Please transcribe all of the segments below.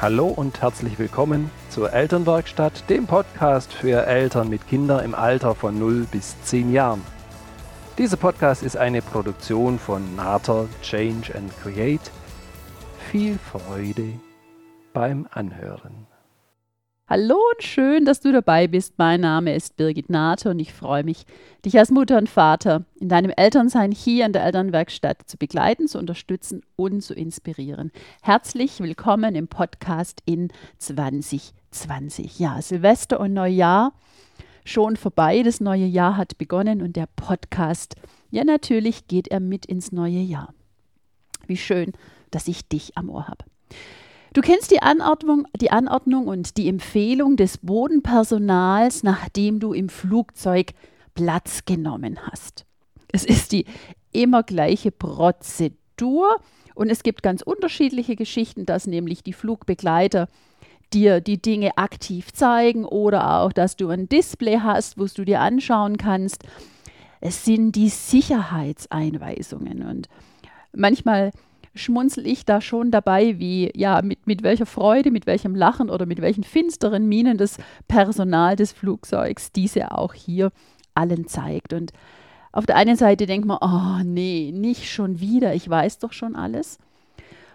Hallo und herzlich willkommen zur Elternwerkstatt, dem Podcast für Eltern mit Kindern im Alter von 0 bis 10 Jahren. Dieser Podcast ist eine Produktion von Nater Change and Create. Viel Freude beim Anhören. Hallo und schön, dass du dabei bist. Mein Name ist Birgit Nate und ich freue mich, dich als Mutter und Vater in deinem Elternsein hier in der Elternwerkstatt zu begleiten, zu unterstützen und zu inspirieren. Herzlich willkommen im Podcast in 2020. Ja, Silvester und Neujahr schon vorbei. Das neue Jahr hat begonnen und der Podcast, ja, natürlich geht er mit ins neue Jahr. Wie schön, dass ich dich am Ohr habe. Du kennst die Anordnung, die Anordnung und die Empfehlung des Bodenpersonals, nachdem du im Flugzeug Platz genommen hast. Es ist die immer gleiche Prozedur und es gibt ganz unterschiedliche Geschichten, dass nämlich die Flugbegleiter dir die Dinge aktiv zeigen oder auch, dass du ein Display hast, wo du dir anschauen kannst. Es sind die Sicherheitseinweisungen und manchmal schmunzel ich da schon dabei, wie, ja, mit, mit welcher Freude, mit welchem Lachen oder mit welchen finsteren Mienen das Personal des Flugzeugs diese auch hier allen zeigt. Und auf der einen Seite denkt man, oh nee, nicht schon wieder, ich weiß doch schon alles.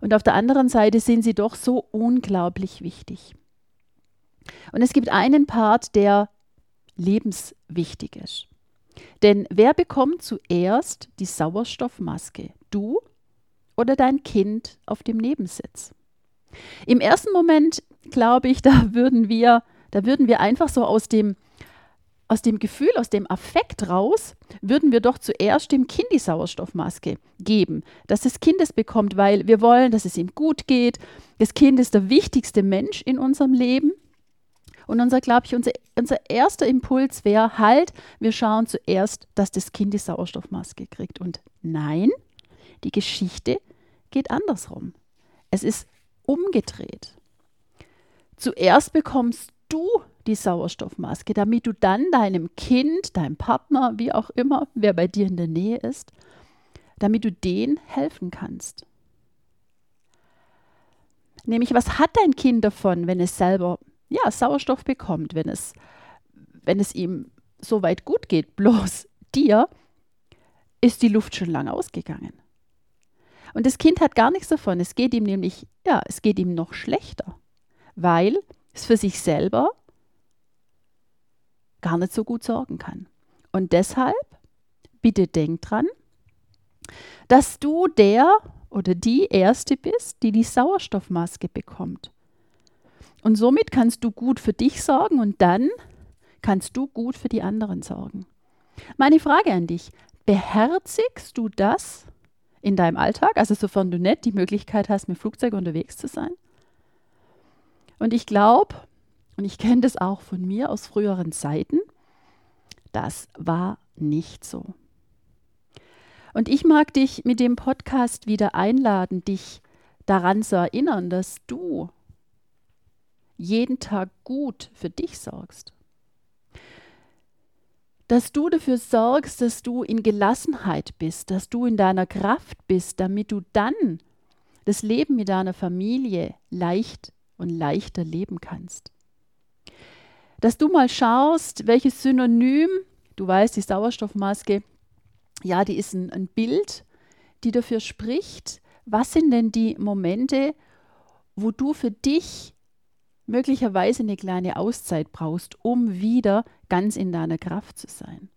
Und auf der anderen Seite sind sie doch so unglaublich wichtig. Und es gibt einen Part, der lebenswichtig ist. Denn wer bekommt zuerst die Sauerstoffmaske? Du oder dein Kind auf dem Nebensitz. Im ersten Moment glaube ich, da würden wir, da würden wir einfach so aus dem, aus dem Gefühl, aus dem Affekt raus, würden wir doch zuerst dem Kind die Sauerstoffmaske geben, dass das Kind es bekommt, weil wir wollen, dass es ihm gut geht. Das Kind ist der wichtigste Mensch in unserem Leben. Und unser, glaube ich, unser, unser erster Impuls wäre halt, wir schauen zuerst, dass das Kind die Sauerstoffmaske kriegt. Und nein, die Geschichte geht andersrum. Es ist umgedreht. Zuerst bekommst du die Sauerstoffmaske, damit du dann deinem Kind, deinem Partner, wie auch immer, wer bei dir in der Nähe ist, damit du denen helfen kannst. Nämlich, was hat dein Kind davon, wenn es selber ja, Sauerstoff bekommt, wenn es, wenn es ihm so weit gut geht? Bloß dir ist die Luft schon lange ausgegangen. Und das Kind hat gar nichts davon. Es geht ihm nämlich, ja, es geht ihm noch schlechter, weil es für sich selber gar nicht so gut sorgen kann. Und deshalb, bitte denk dran, dass du der oder die Erste bist, die die Sauerstoffmaske bekommt. Und somit kannst du gut für dich sorgen und dann kannst du gut für die anderen sorgen. Meine Frage an dich, beherzigst du das, in deinem Alltag, also sofern du nicht die Möglichkeit hast, mit Flugzeug unterwegs zu sein. Und ich glaube, und ich kenne das auch von mir aus früheren Zeiten, das war nicht so. Und ich mag dich mit dem Podcast wieder einladen, dich daran zu erinnern, dass du jeden Tag gut für dich sorgst dass du dafür sorgst, dass du in Gelassenheit bist, dass du in deiner Kraft bist, damit du dann das Leben mit deiner Familie leicht und leichter leben kannst. Dass du mal schaust, welches Synonym, du weißt, die Sauerstoffmaske, ja, die ist ein, ein Bild, die dafür spricht, was sind denn die Momente, wo du für dich möglicherweise eine kleine Auszeit brauchst, um wieder ganz in deiner Kraft zu sein.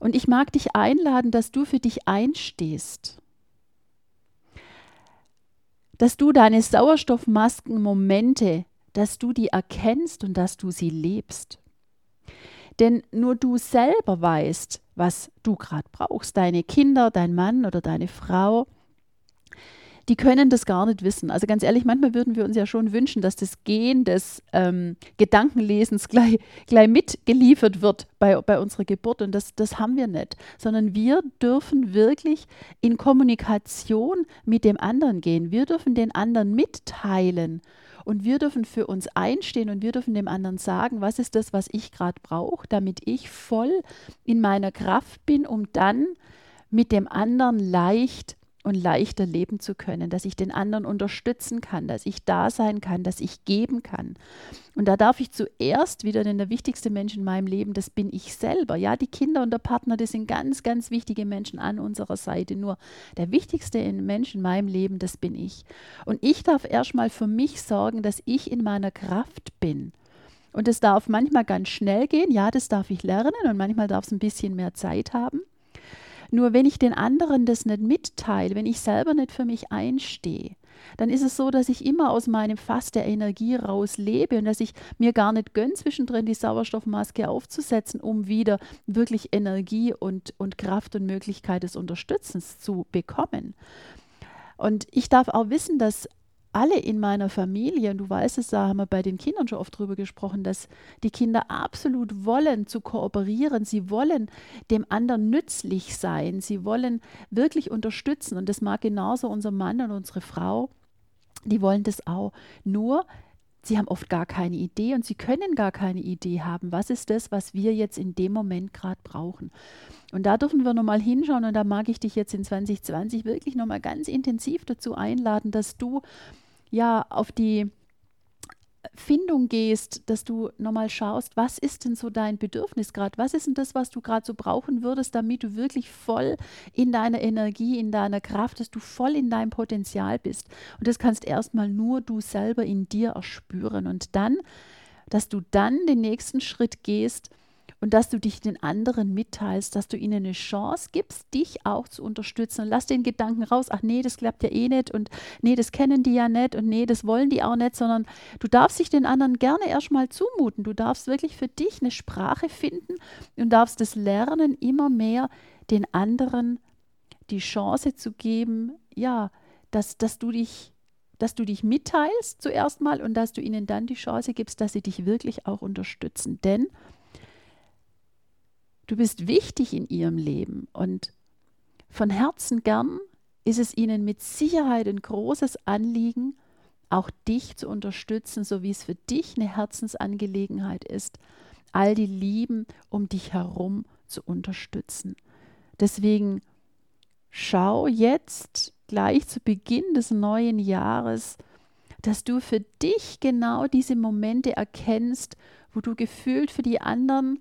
Und ich mag dich einladen, dass du für dich einstehst, dass du deine Sauerstoffmasken-Momente, dass du die erkennst und dass du sie lebst. Denn nur du selber weißt, was du gerade brauchst. Deine Kinder, dein Mann oder deine Frau die können das gar nicht wissen. Also ganz ehrlich, manchmal würden wir uns ja schon wünschen, dass das Gen des ähm, Gedankenlesens gleich, gleich mitgeliefert wird bei, bei unserer Geburt. Und das, das haben wir nicht, sondern wir dürfen wirklich in Kommunikation mit dem anderen gehen. Wir dürfen den anderen mitteilen. Und wir dürfen für uns einstehen und wir dürfen dem anderen sagen, was ist das, was ich gerade brauche, damit ich voll in meiner Kraft bin, um dann mit dem anderen leicht und leichter leben zu können, dass ich den anderen unterstützen kann, dass ich da sein kann, dass ich geben kann. Und da darf ich zuerst wieder, denn der wichtigste Mensch in meinem Leben, das bin ich selber. Ja, die Kinder und der Partner, das sind ganz, ganz wichtige Menschen an unserer Seite. Nur der wichtigste Mensch in meinem Leben, das bin ich. Und ich darf erstmal für mich sorgen, dass ich in meiner Kraft bin. Und das darf manchmal ganz schnell gehen, ja, das darf ich lernen und manchmal darf es ein bisschen mehr Zeit haben. Nur wenn ich den anderen das nicht mitteile, wenn ich selber nicht für mich einstehe, dann ist es so, dass ich immer aus meinem Fass der Energie raus lebe und dass ich mir gar nicht gönne, zwischendrin die Sauerstoffmaske aufzusetzen, um wieder wirklich Energie und, und Kraft und Möglichkeit des Unterstützens zu bekommen. Und ich darf auch wissen, dass alle in meiner Familie, und du weißt es, da haben wir bei den Kindern schon oft drüber gesprochen, dass die Kinder absolut wollen zu kooperieren, sie wollen dem anderen nützlich sein, sie wollen wirklich unterstützen. Und das mag genauso unser Mann und unsere Frau, die wollen das auch. Nur, sie haben oft gar keine Idee und sie können gar keine Idee haben, was ist das, was wir jetzt in dem Moment gerade brauchen. Und da dürfen wir nochmal hinschauen und da mag ich dich jetzt in 2020 wirklich nochmal ganz intensiv dazu einladen, dass du ja auf die Findung gehst, dass du nochmal schaust, was ist denn so dein Bedürfnis gerade? Was ist denn das, was du gerade so brauchen würdest, damit du wirklich voll in deiner Energie, in deiner Kraft, dass du voll in deinem Potenzial bist? Und das kannst erstmal nur du selber in dir erspüren. Und dann, dass du dann den nächsten Schritt gehst und dass du dich den anderen mitteilst, dass du ihnen eine Chance gibst, dich auch zu unterstützen. Und lass den Gedanken raus, ach nee, das klappt ja eh nicht und nee, das kennen die ja nicht und nee, das wollen die auch nicht, sondern du darfst dich den anderen gerne erstmal zumuten. Du darfst wirklich für dich eine Sprache finden und darfst es lernen, immer mehr den anderen die Chance zu geben, ja, dass, dass du dich dass du dich mitteilst zuerst mal und dass du ihnen dann die Chance gibst, dass sie dich wirklich auch unterstützen. Denn Du bist wichtig in ihrem Leben und von Herzen gern ist es ihnen mit Sicherheit ein großes Anliegen, auch dich zu unterstützen, so wie es für dich eine Herzensangelegenheit ist, all die Lieben um dich herum zu unterstützen. Deswegen schau jetzt gleich zu Beginn des neuen Jahres, dass du für dich genau diese Momente erkennst, wo du gefühlt für die anderen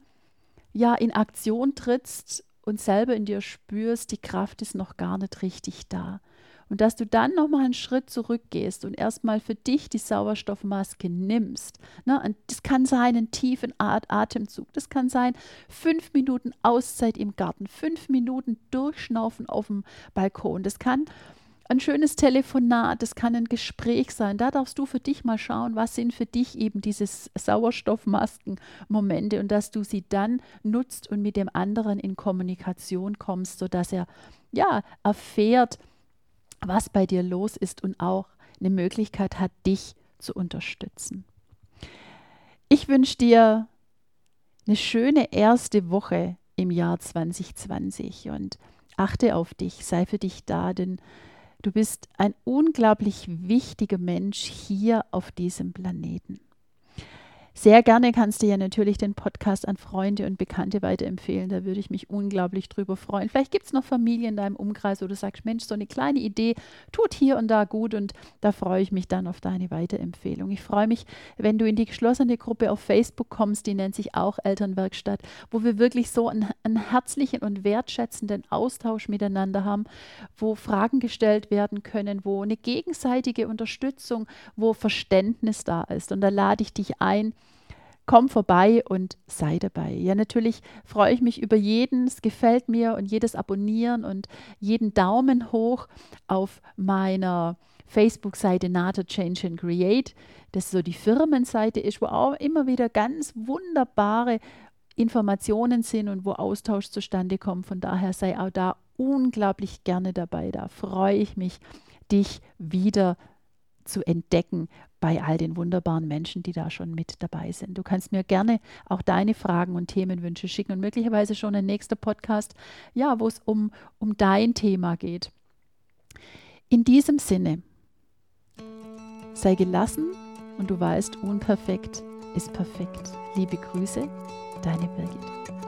ja in Aktion trittst und selber in dir spürst, die Kraft ist noch gar nicht richtig da. Und dass du dann nochmal einen Schritt zurückgehst und erstmal für dich die Sauerstoffmaske nimmst. Ne? Und das kann sein ein tiefen Atemzug, das kann sein fünf Minuten Auszeit im Garten, fünf Minuten Durchschnaufen auf dem Balkon. Das kann ein schönes Telefonat, das kann ein Gespräch sein. Da darfst du für dich mal schauen, was sind für dich eben diese Sauerstoffmasken-Momente und dass du sie dann nutzt und mit dem anderen in Kommunikation kommst, sodass er ja erfährt, was bei dir los ist und auch eine Möglichkeit hat, dich zu unterstützen. Ich wünsche dir eine schöne erste Woche im Jahr 2020 und achte auf dich, sei für dich da, denn Du bist ein unglaublich wichtiger Mensch hier auf diesem Planeten. Sehr gerne kannst du ja natürlich den Podcast an Freunde und Bekannte weiterempfehlen. Da würde ich mich unglaublich drüber freuen. Vielleicht gibt es noch Familien in deinem Umkreis, wo du sagst, Mensch, so eine kleine Idee tut hier und da gut und da freue ich mich dann auf deine Weiterempfehlung. Ich freue mich, wenn du in die geschlossene Gruppe auf Facebook kommst, die nennt sich auch Elternwerkstatt, wo wir wirklich so einen, einen herzlichen und wertschätzenden Austausch miteinander haben, wo Fragen gestellt werden können, wo eine gegenseitige Unterstützung, wo Verständnis da ist. Und da lade ich dich ein, komm vorbei und sei dabei. Ja, natürlich freue ich mich über jeden, es gefällt mir und jedes Abonnieren und jeden Daumen hoch auf meiner Facebook-Seite NATO Change and Create. Das so die Firmenseite ist, wo auch immer wieder ganz wunderbare Informationen sind und wo Austausch zustande kommt. Von daher sei auch da unglaublich gerne dabei. Da freue ich mich, dich wieder zu entdecken bei all den wunderbaren Menschen, die da schon mit dabei sind. Du kannst mir gerne auch deine Fragen und Themenwünsche schicken und möglicherweise schon ein nächster Podcast, ja, wo es um, um dein Thema geht. In diesem Sinne, sei gelassen und du weißt, unperfekt ist perfekt. Liebe Grüße, deine Birgit.